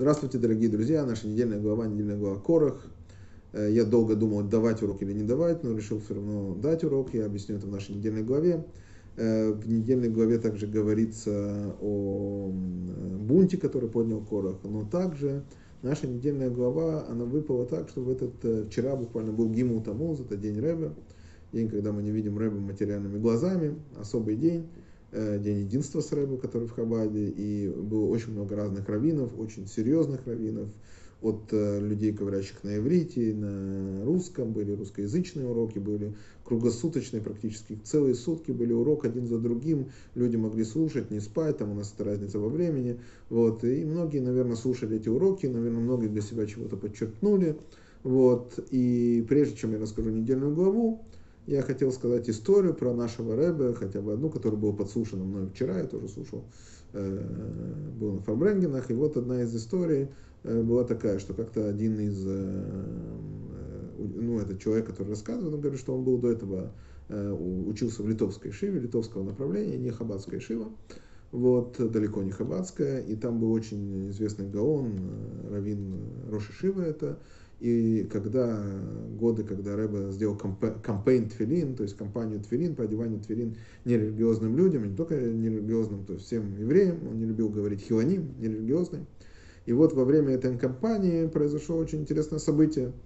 Здравствуйте, дорогие друзья. Наша недельная глава, недельная глава Корах. Э, я долго думал, давать урок или не давать, но решил все равно дать урок. Я объясню это в нашей недельной главе. Э, в недельной главе также говорится о бунте, который поднял Корах, но также наша недельная глава, она выпала так, что в этот, э, вчера буквально был Гимул Тамуз, это день Рэбе, день, когда мы не видим Рэбе материальными глазами, особый день. Э, день единства с Рэбе, который в Хабаде, и было очень много разных раввинов, очень серьезных раввинов, от э, людей, говорящих на иврите, на русском, были русскоязычные уроки, были круглосуточные практически, целые сутки были урок один за другим, люди могли слушать, не спать, там у нас это разница во времени, вот, и многие, наверное, слушали эти уроки, наверное, многие для себя чего-то подчеркнули, вот, и прежде чем я расскажу недельную главу, я хотел сказать историю про нашего Рэбе, хотя бы одну, которая была подслушана мной вчера, я тоже слушал, э, был на Фарбренгенах, и вот одна из историй э, была такая, что как-то один из, э, ну, это человек, который рассказывает, он говорит, что он был до этого, учился в литовской шиве, литовского направления, не хабатская шива, вот, далеко не хабатская, и там был очень известный гаон, равин Роши Шива это, и когда годы, когда Рэбе сделал кампейн Тфилин, то есть кампанию Тфилин по одеванию Тфилин нерелигиозным людям, не только нерелигиозным, то есть всем евреям, он не любил говорить хилоним, нерелигиозным. И вот во время этой кампании произошло очень интересное событие –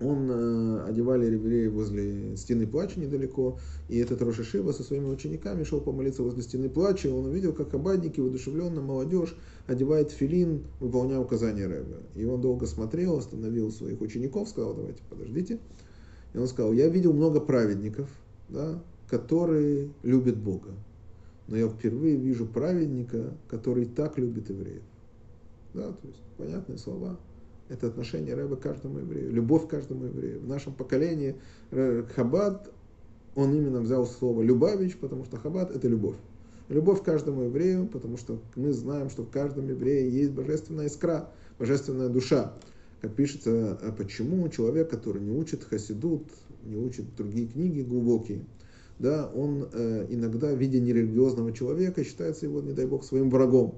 он э, одевали евреи возле стены плача недалеко, и этот Рошишива со своими учениками шел помолиться возле стены плача, и он увидел, как обадники, воодушевленно молодежь одевает филин, выполняя указания Рэба. И он долго смотрел, остановил своих учеников, сказал, давайте, подождите. И он сказал, я видел много праведников, да, которые любят Бога. Но я впервые вижу праведника, который так любит евреев. Да, то есть понятные слова это отношение Рэба к каждому еврею, любовь к каждому еврею. В нашем поколении Хаббат, он именно взял слово «любавич», потому что Хаббат – это любовь. Любовь к каждому еврею, потому что мы знаем, что в каждом еврее есть божественная искра, божественная душа. Как пишется, а почему человек, который не учит хасидут, не учит другие книги глубокие, да, он э, иногда, видя нерелигиозного человека, считается его, не дай бог, своим врагом.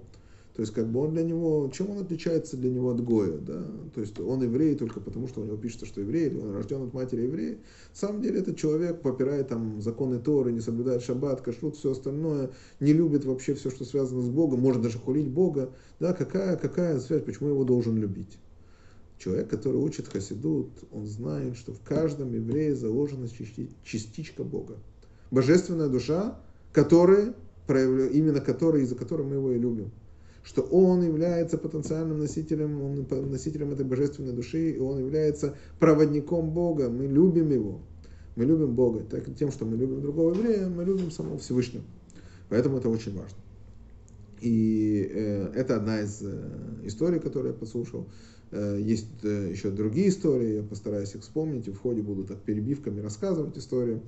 То есть, как бы он для него, чем он отличается для него от Гоя, да? То есть, он еврей только потому, что у него пишется, что еврей, или он рожден от матери еврея. На самом деле, этот человек попирает там законы Торы, не соблюдает шаббат, кашрут, все остальное, не любит вообще все, что связано с Богом, может даже хулить Бога. Да, какая, какая связь, почему его должен любить? Человек, который учит хасидут, он знает, что в каждом еврее заложена частичка Бога. Божественная душа, которая, именно которая, из-за которой мы его и любим что он является потенциальным носителем, он носителем этой божественной души, и он является проводником Бога. Мы любим его. Мы любим Бога. Так, тем, что мы любим другого еврея, мы любим самого Всевышнего. Поэтому это очень важно. И э, это одна из э, историй, которую я послушал. Э, есть э, еще другие истории, я постараюсь их вспомнить, и в ходе буду так перебивками рассказывать истории.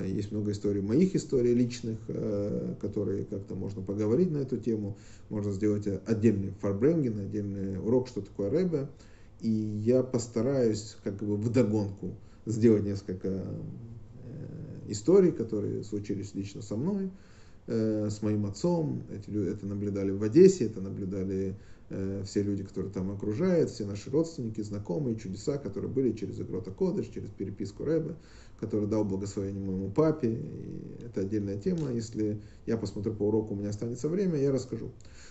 Э, есть много историй, моих историй личных, э, которые как-то можно поговорить на эту тему. Можно сделать отдельный фарбренген, отдельный урок, что такое рэбе. И я постараюсь как бы вдогонку сделать несколько э, историй, которые случились лично со мной, с моим отцом. Эти, это наблюдали в Одессе, это наблюдали все люди, которые там окружают, все наши родственники, знакомые, чудеса, которые были через Игрота Кодыш, через переписку Рэбе который дал благословение моему папе. И это отдельная тема. Если я посмотрю по уроку, у меня останется время, я расскажу.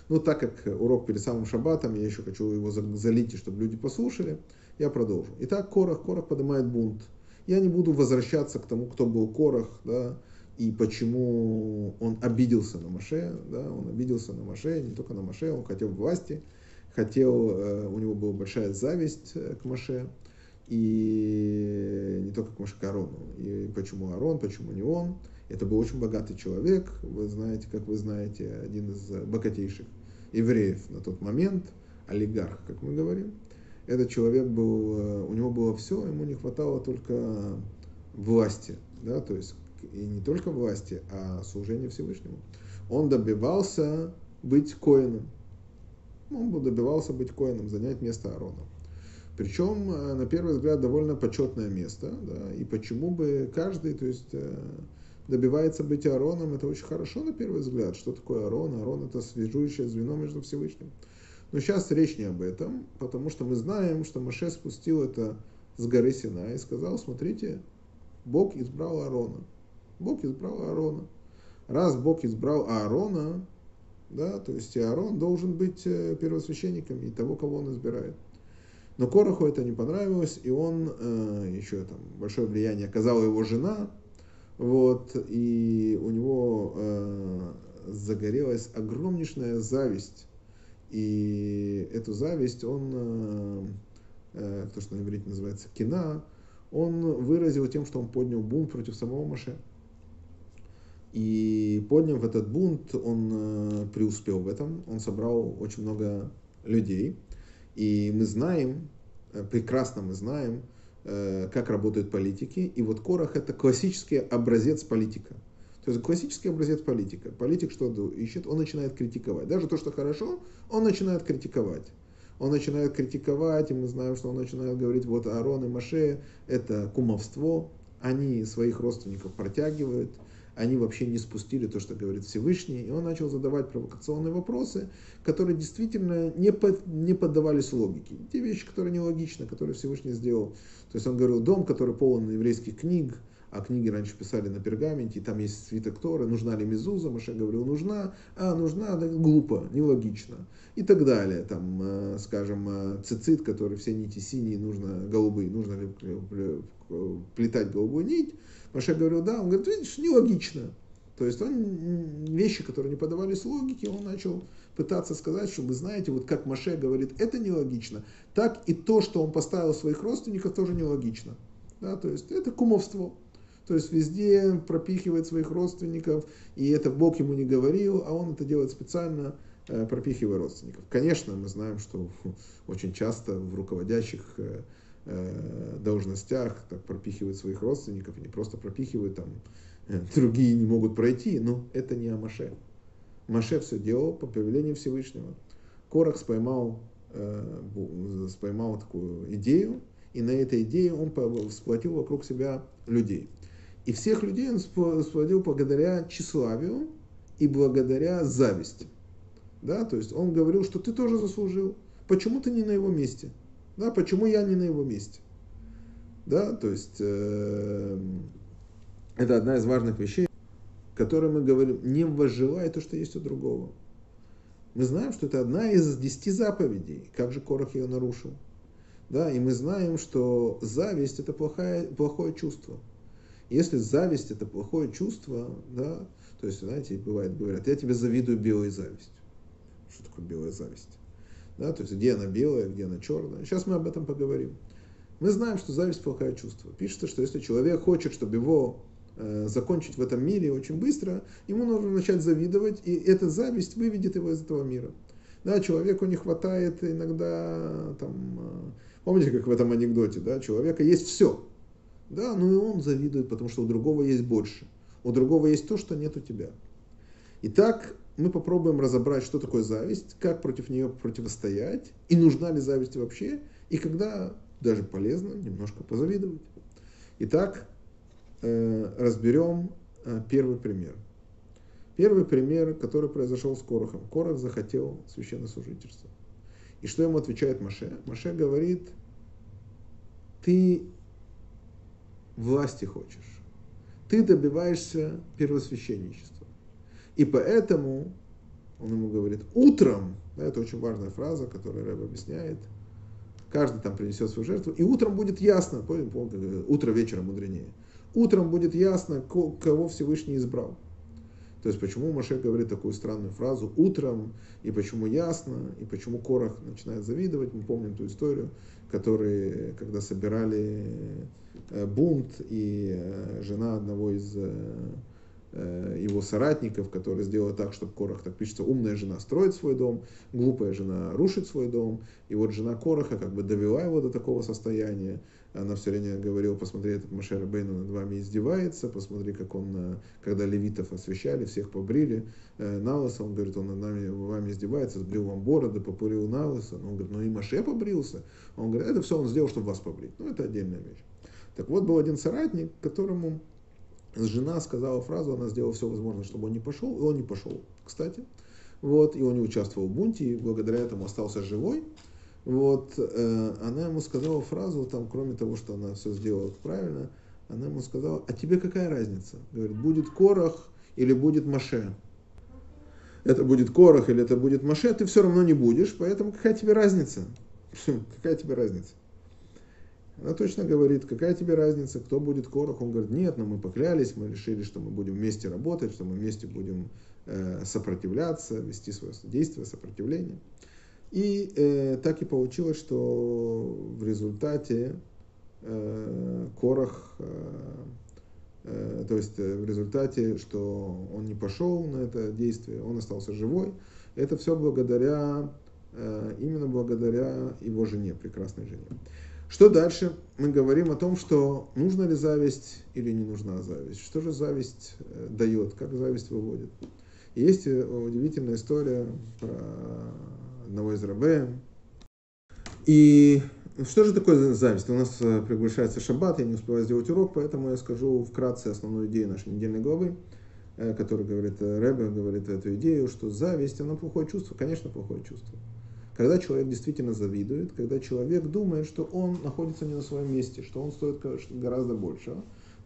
Ну, так как урок перед самым шаббатом, я еще хочу его залить, чтобы люди послушали, я продолжу. Итак, Корах. Корах поднимает бунт. Я не буду возвращаться к тому, кто был Корах, да, и почему он обиделся на Маше, да, он обиделся на Маше, не только на Маше, он хотел власти, хотел, э, у него была большая зависть э, к Маше, и не только к Машкарону. И почему Арон, почему не он. Это был очень богатый человек, вы знаете, как вы знаете, один из богатейших евреев на тот момент, олигарх, как мы говорим. Этот человек был, у него было все, ему не хватало только власти, да, то есть и не только власти, а служения Всевышнему. Он добивался быть коином. Он добивался быть коином, занять место Аарона. Причем, э, на первый взгляд, довольно почетное место. Да, и почему бы каждый, то есть э, добивается быть Аароном, это очень хорошо на первый взгляд. Что такое Аарон? Аарон это свяжущее звено между Всевышним. Но сейчас речь не об этом, потому что мы знаем, что Маше спустил это с горы Сина и сказал, смотрите, Бог избрал Аарона. Бог избрал Аарона. Раз Бог избрал Аарона, да, то есть Аарон должен быть э, первосвященником и того, кого он избирает. Но Короху это не понравилось, и он э, еще там большое влияние оказала его жена, вот, и у него э, загорелась огромнейшая зависть. И эту зависть он, э, э, то, что на иврите называется кина, он выразил тем, что он поднял бунт против самого Маше. И подняв этот бунт, он э, преуспел в этом, он собрал очень много людей. И мы знаем, э, прекрасно мы знаем, Э, как работают политики. И вот Корах это классический образец политика. То есть классический образец политика. Политик что ищет? Он начинает критиковать. Даже то, что хорошо, он начинает критиковать. Он начинает критиковать, и мы знаем, что он начинает говорить, вот Аарон и Маше это кумовство, они своих родственников протягивают, они вообще не спустили то, что говорит Всевышний, и он начал задавать провокационные вопросы, которые действительно не, под, не поддавались логике. Те вещи, которые нелогичны, которые Всевышний сделал. То есть он говорил, дом, который полон еврейских книг, а книги раньше писали на пергаменте, и там есть свиток Торы, нужна ли Мезуза, Маша говорил, нужна, а нужна, да глупо, нелогично, и так далее, там, э, скажем, э, цицит, который все нити синие, нужно голубые, нужно ли плетать голубую нить, Маше говорил, да, он говорит, видишь, нелогично. То есть он вещи, которые не подавались логике, он начал пытаться сказать, что вы знаете, вот как Маше говорит, это нелогично, так и то, что он поставил своих родственников, тоже нелогично. Да, то есть это кумовство. То есть везде пропихивает своих родственников, и это Бог ему не говорил, а он это делает специально, э, пропихивая родственников. Конечно, мы знаем, что очень часто в руководящих э, Э, должностях так пропихивают своих родственников, не просто пропихивают, там э, другие не могут пройти, но это не о Маше. Маше все делал по повелению Всевышнего. Корах споймал, э, споймал такую идею, и на этой идее он сплотил вокруг себя людей. И всех людей он сплотил благодаря тщеславию и благодаря зависти. Да, то есть он говорил, что ты тоже заслужил. Почему ты не на его месте? Да, почему я не на его месте? Да, то есть э, это одна из важных вещей, которые мы говорим, не возжелай то, что есть у другого. Мы знаем, что это одна из десяти заповедей. Как же Корах ее нарушил? Да, и мы знаем, что зависть это плохое, плохое чувство. Если зависть это плохое чувство, да, то есть, знаете, бывает, говорят, я тебе завидую белой завистью. Что такое белая зависть? Да, то есть где она белая, где она черная. Сейчас мы об этом поговорим. Мы знаем, что зависть плохое чувство. Пишется, что если человек хочет, чтобы его э, закончить в этом мире очень быстро, ему нужно начать завидовать, и эта зависть выведет его из этого мира. Да, человеку не хватает иногда, там, э, помните, как в этом анекдоте, да, человека есть все, да, ну и он завидует, потому что у другого есть больше. У другого есть то, что нет у тебя. Итак, мы попробуем разобрать, что такое зависть, как против нее противостоять, и нужна ли зависть вообще, и когда даже полезно немножко позавидовать. Итак, э, разберем э, первый пример. Первый пример, который произошел с Корохом. Корох захотел священнослужительства. И что ему отвечает Маше? Маше говорит, ты власти хочешь, ты добиваешься первосвященничества. И поэтому, он ему говорит, утром, да, это очень важная фраза, которую Рэб объясняет, каждый там принесет свою жертву, и утром будет ясно, помните, помните утро вечера мудренее, утром будет ясно, кого Всевышний избрал. То есть почему Маше говорит такую странную фразу утром, и почему ясно, и почему Корах начинает завидовать. Мы помним ту историю, который, когда собирали э, бунт, и э, жена одного из Э, его соратников, которые сделали так, чтобы Корах, так пишется, умная жена строит свой дом, глупая жена рушит свой дом. И вот жена Кораха как бы довела его до такого состояния. Она все время говорила, посмотри, этот Машер Бейну над вами издевается, посмотри, как он, э, когда левитов освещали, всех побрили э, на он говорит, он над нами, вами издевается, сбрил вам бороды, попурил на. Он говорит, ну и Маше побрился. Он говорит, это все он сделал, чтобы вас побрить. Ну, это отдельная вещь. Так вот, был один соратник, которому Жена сказала фразу, она сделала все возможное, чтобы он не пошел, и он не пошел. Кстати, вот, и он не участвовал в бунте, и благодаря этому остался живой. Вот, э, она ему сказала фразу, там, кроме того, что она все сделала правильно, она ему сказала, а тебе какая разница? Говорит, будет Корах или будет Маше? Это будет Корах или это будет Маше, ты все равно не будешь, поэтому какая тебе разница? Какая тебе разница? Она точно говорит, какая тебе разница, кто будет Корах. Он говорит, нет, но мы поклялись, мы решили, что мы будем вместе работать, что мы вместе будем э, сопротивляться, вести свое действие, сопротивление. И э, так и получилось, что в результате э, Корах, э, э, то есть э, в результате, что он не пошел на это действие, он остался живой, это все благодаря, э, именно благодаря его жене, прекрасной жене. Что дальше? Мы говорим о том, что нужна ли зависть или не нужна зависть. Что же зависть э, дает, как зависть выводит. Есть э, удивительная история про одного из рабе. И что же такое зависть? У нас э, приглашается шаббат, я не успеваю сделать урок, поэтому я скажу вкратце основную идею нашей недельной главы, который говорит Рэбе, говорит эту идею, что зависть, она плохое чувство, конечно, плохое чувство. Когда человек действительно завидует, когда человек думает, что он находится не на своем месте, что он стоит гораздо больше,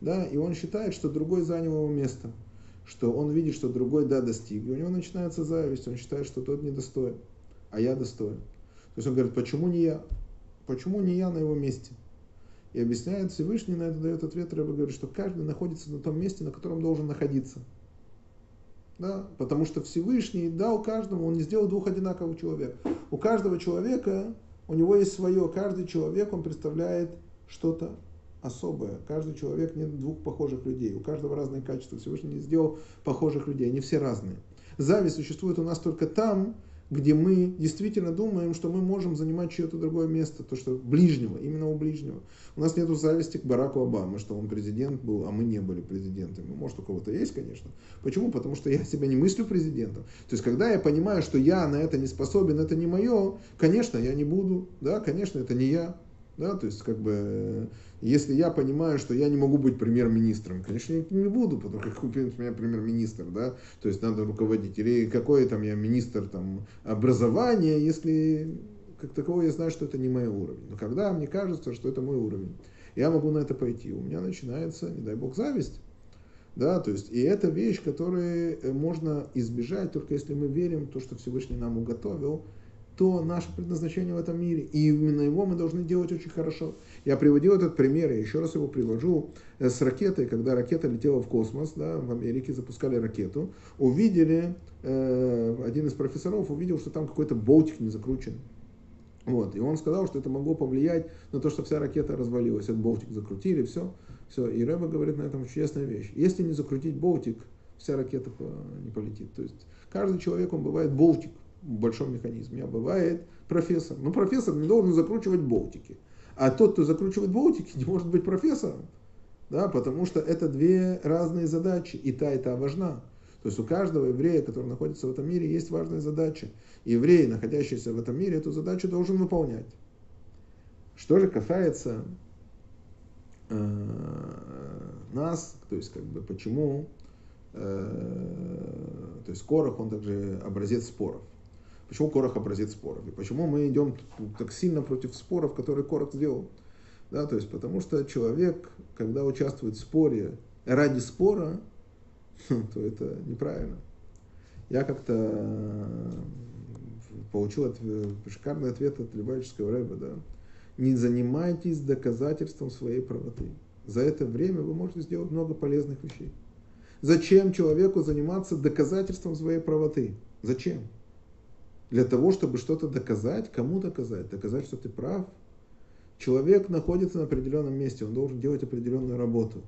да, и он считает, что другой занял его место, что он видит, что другой, да, достиг, и у него начинается зависть, он считает, что тот недостоин, а я достоин. То есть он говорит, почему не я? Почему не я на его месте? И объясняет Всевышний, на это дает ответ, Рэбе говорит, что каждый находится на том месте, на котором должен находиться. Да? Потому что Всевышний дал каждому, он не сделал двух одинаковых человек. У каждого человека, у него есть свое, каждый человек, он представляет что-то особое. Каждый человек нет двух похожих людей. У каждого разные качества. Всевышний не сделал похожих людей, они все разные. Зависть существует у нас только там, где мы действительно думаем, что мы можем занимать чье-то другое место, то, что ближнего, именно у ближнего. У нас нет зависти к Бараку Обаме, что он президент был, а мы не были президентами. Может, у кого-то есть, конечно. Почему? Потому что я себя не мыслю президентом. То есть, когда я понимаю, что я на это не способен, это не мое, конечно, я не буду, да, конечно, это не я. Да, то есть, как бы, если я понимаю, что я не могу быть премьер-министром, конечно, я не буду, потому как купить меня премьер-министр, да, то есть надо руководить. Или какой там я министр там, образования, если как такового я знаю, что это не мой уровень. Но когда мне кажется, что это мой уровень, я могу на это пойти, у меня начинается, не дай бог, зависть. Да, то есть, и это вещь, которую можно избежать, только если мы верим в то, что Всевышний нам уготовил, то наше предназначение в этом мире. И именно его мы должны делать очень хорошо. Я приводил этот пример, я еще раз его привожу, э, с ракетой, когда ракета летела в космос, да, в Америке запускали ракету, увидели, э, один из профессоров увидел, что там какой-то болтик не закручен. Вот, и он сказал, что это могло повлиять на то, что вся ракета развалилась. Этот болтик закрутили, все. все. И Рэба говорит на этом чудесная вещь. Если не закрутить болтик, вся ракета не полетит. То есть каждый человек, он бывает болтик большом механизме, а бывает профессор. Но профессор не должен закручивать болтики. А тот, кто закручивает болтики, не может быть профессором. Да, потому что это две разные задачи. И та, и та важна. То есть у каждого еврея, который находится в этом мире, есть важная задача. еврей, находящийся в этом мире, эту задачу должен выполнять. Что же касается э, нас, то есть как бы почему, э, то есть Корах, он также образец споров. Почему Корах образец споров? И почему мы идем так сильно против споров, которые Корах сделал? Да, то есть потому что человек, когда участвует в споре ради спора, то это неправильно. Я как-то э, получил шикарный ответ от Любавического рэба, да. Не занимайтесь доказательством своей правоты. За это время вы можете сделать много полезных вещей. Зачем человеку заниматься доказательством своей правоты? Зачем? Для того, чтобы что-то доказать. Кому доказать? Доказать, что ты прав. Человек находится на определенном месте, он должен делать определенную работу.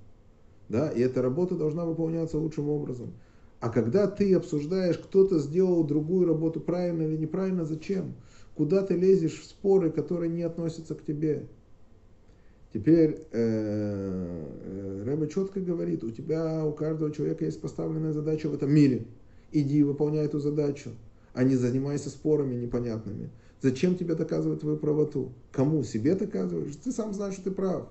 Да? И эта работа должна выполняться лучшим образом. А когда ты обсуждаешь, кто-то сделал другую работу правильно или неправильно, зачем? Куда ты лезешь в споры, которые не относятся к тебе? Теперь э, э, Рэба четко говорит, у тебя, у каждого человека есть поставленная задача в этом мире. Иди выполняй эту задачу а не занимайся спорами непонятными. Зачем тебе доказывать твою правоту? Кому? Себе доказываешь? Ты сам знаешь, что ты прав.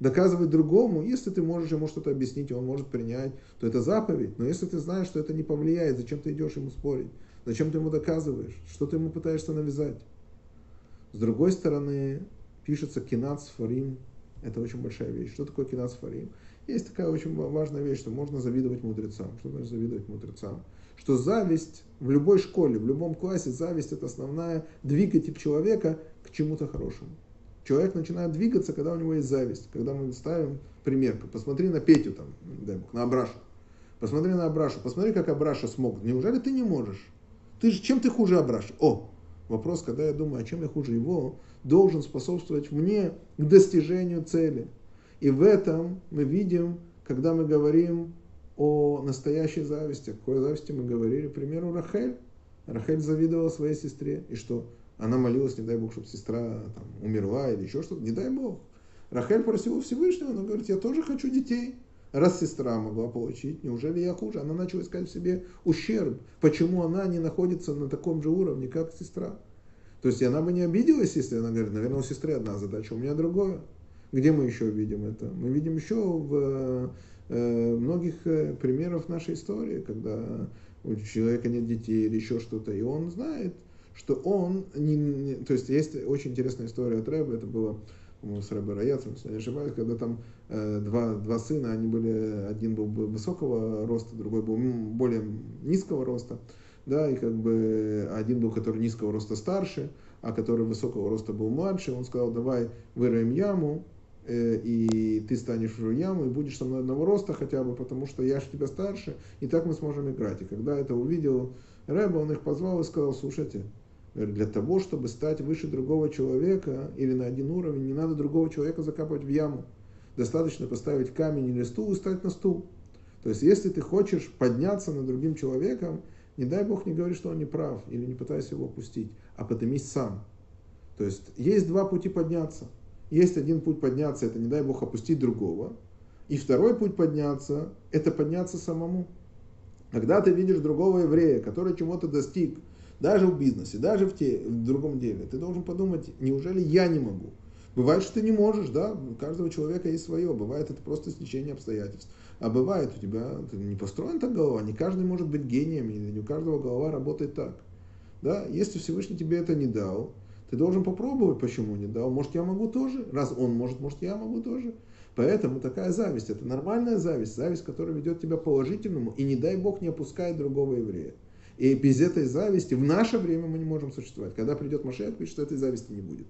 доказывать другому, если ты можешь ему что-то объяснить, он может принять, то это заповедь. Но если ты знаешь, что это не повлияет, зачем ты идешь ему спорить? Зачем ты ему доказываешь? Что ты ему пытаешься навязать? С другой стороны, пишется кинат сфарим. Это очень большая вещь. Что такое кинат сфарим? Есть такая очень важная вещь, что можно завидовать мудрецам. Что значит завидовать мудрецам? Что зависть в любой школе, в любом классе, зависть это основная двигатель человека к чему-то хорошему. Человек начинает двигаться, когда у него есть зависть. Когда мы ставим пример, посмотри на Петю, там, дай бог, на Абрашу. Посмотри на Абрашу, посмотри, как Абраша смог. Неужели ты не можешь? Ты же, чем ты хуже Абраша? О, вопрос, когда я думаю, а чем я хуже его, должен способствовать мне к достижению цели. И в этом мы видим, когда мы говорим о настоящей зависти. О какой зависти мы говорили? К примеру, Рахель. Рахель завидовала своей сестре. И что? Она молилась, не дай Бог, чтобы сестра там, умерла или еще что-то. Не дай Бог. Рахель просила Всевышнего, она говорит, я тоже хочу детей. Раз сестра могла получить, неужели я хуже? Она начала искать в себе ущерб. Почему она не находится на таком же уровне, как сестра? То есть она бы не обиделась, если она говорит, наверное, у сестры одна задача, у меня другое. Где мы еще видим это? Мы видим еще в э, многих э, примерах нашей истории, когда у человека нет детей или еще что-то, и он знает, что он, не, не, то есть есть очень интересная история от Рэба, это было с Рэбе Раяцем, если не ошибаюсь, когда там э, два, два сына, они были, один был высокого роста, другой был более низкого роста, да, и как бы один был, который низкого роста старше, а который высокого роста был младше, он сказал, давай выроем яму, э, и ты станешь яму, и будешь со мной одного роста хотя бы, потому что я же тебя старше, и так мы сможем играть. И когда это увидел Рэба, он их позвал и сказал, слушайте, для того, чтобы стать выше другого человека или на один уровень, не надо другого человека закапывать в яму. Достаточно поставить камень или стул и стать на стул. То есть, если ты хочешь подняться над другим человеком, не дай Бог не говори, что он не прав, или не пытайся его опустить, а поднимись сам. То есть, есть два пути подняться. Есть один путь подняться, это не дай Бог опустить другого. И второй путь подняться, это подняться самому. Когда ты видишь другого еврея, который чего-то достиг, даже в бизнесе, даже в, те, в другом деле, ты должен подумать, неужели я не могу? Бывает, что ты не можешь, да, у каждого человека есть свое, бывает это просто стечение обстоятельств. А бывает у тебя, ты не построен так голова, не каждый может быть гением, не у каждого голова работает так. Да, если Всевышний тебе это не дал, ты должен попробовать, почему не дал. Может, я могу тоже? Раз он может, может, я могу тоже. Поэтому такая зависть, это нормальная зависть, зависть, которая ведет тебя к положительному, и не дай Бог не опускает другого еврея. И без этой зависти в наше время мы не можем существовать. Когда придет Машех, пишет, что этой зависти не будет.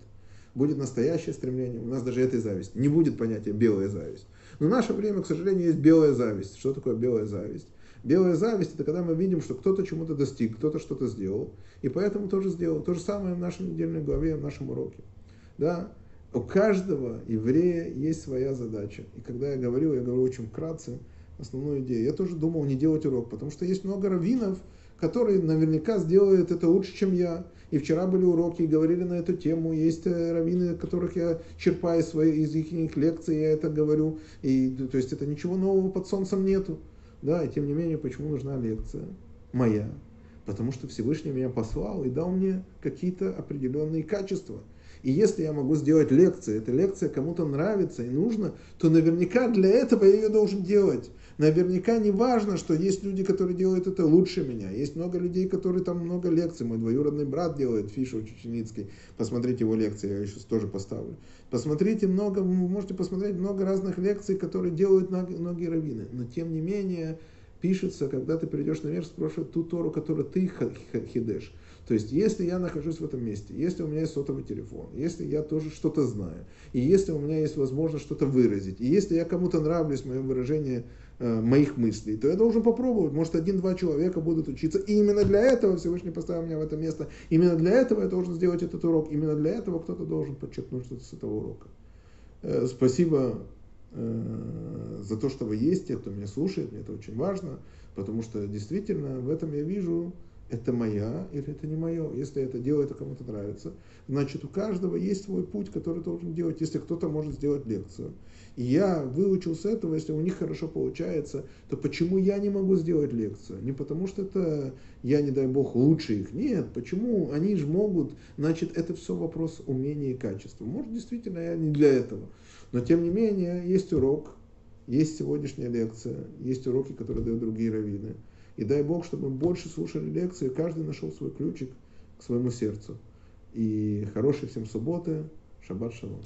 Будет настоящее стремление. У нас даже этой зависти. Не будет понятия белая зависть. Но в наше время, к сожалению, есть белая зависть. Что такое белая зависть? Белая зависть это когда мы видим, что кто-то чему-то достиг, кто-то что-то сделал, и поэтому тоже сделал. То же самое в нашей недельной главе, в нашем уроке. Да? У каждого еврея есть своя задача. И когда я говорил, я говорю очень вкратце основную идею. Я тоже думал не делать урок, потому что есть много раввинов, которые наверняка сделают это лучше, чем я. И вчера были уроки, и говорили на эту тему. Есть э, раввины, которых я черпаю свои, из их лекций, я это говорю. И, то есть это ничего нового под солнцем нету. Да, и тем не менее, почему нужна лекция моя? Потому что Всевышний меня послал и дал мне какие-то определенные качества. И если я могу сделать лекцию, эта лекция кому-то нравится и нужна, то наверняка для этого я ее должен делать. Наверняка не важно, что есть люди, которые делают это лучше меня. Есть много людей, которые там много лекций. Мой двоюродный брат делает, Фиша Чеченицкий. Посмотрите его лекции, я сейчас тоже поставлю. Посмотрите много, вы можете посмотреть много разных лекций, которые делают многие раввины. Но тем не менее, пишется, когда ты придешь наверх, спрашивают ту Тору, которую ты хидешь. То есть, если я нахожусь в этом месте, если у меня есть сотовый телефон, если я тоже что-то знаю, и если у меня есть возможность что-то выразить, и если я кому-то нравлюсь в моем выражении Э, моих мыслей, то я должен попробовать. Может, один-два человека будут учиться. И именно для этого Всевышний поставил меня в это место. Именно для этого я должен сделать этот урок. Именно для этого кто-то должен подчеркнуть что-то с этого урока. Э, спасибо э, за то, что вы есть, те, кто меня слушает. Мне это очень важно. Потому что действительно в этом я вижу это моя или это не мое. Если это дело, это кому-то нравится, значит у каждого есть свой путь, который должен делать, если кто-то может сделать лекцию. И я выучился этого, если у них хорошо получается, то почему я не могу сделать лекцию? Не потому что это я, не дай бог, лучше их. Нет, почему? Они же могут. Значит, это все вопрос умения и качества. Может, действительно, я не для этого. Но, тем не менее, есть урок, есть сегодняшняя лекция, есть уроки, которые дают другие раввины. И дай Бог, чтобы мы больше слушали лекции, каждый нашел свой ключик к своему сердцу. И хорошей всем субботы, шаббат шалом.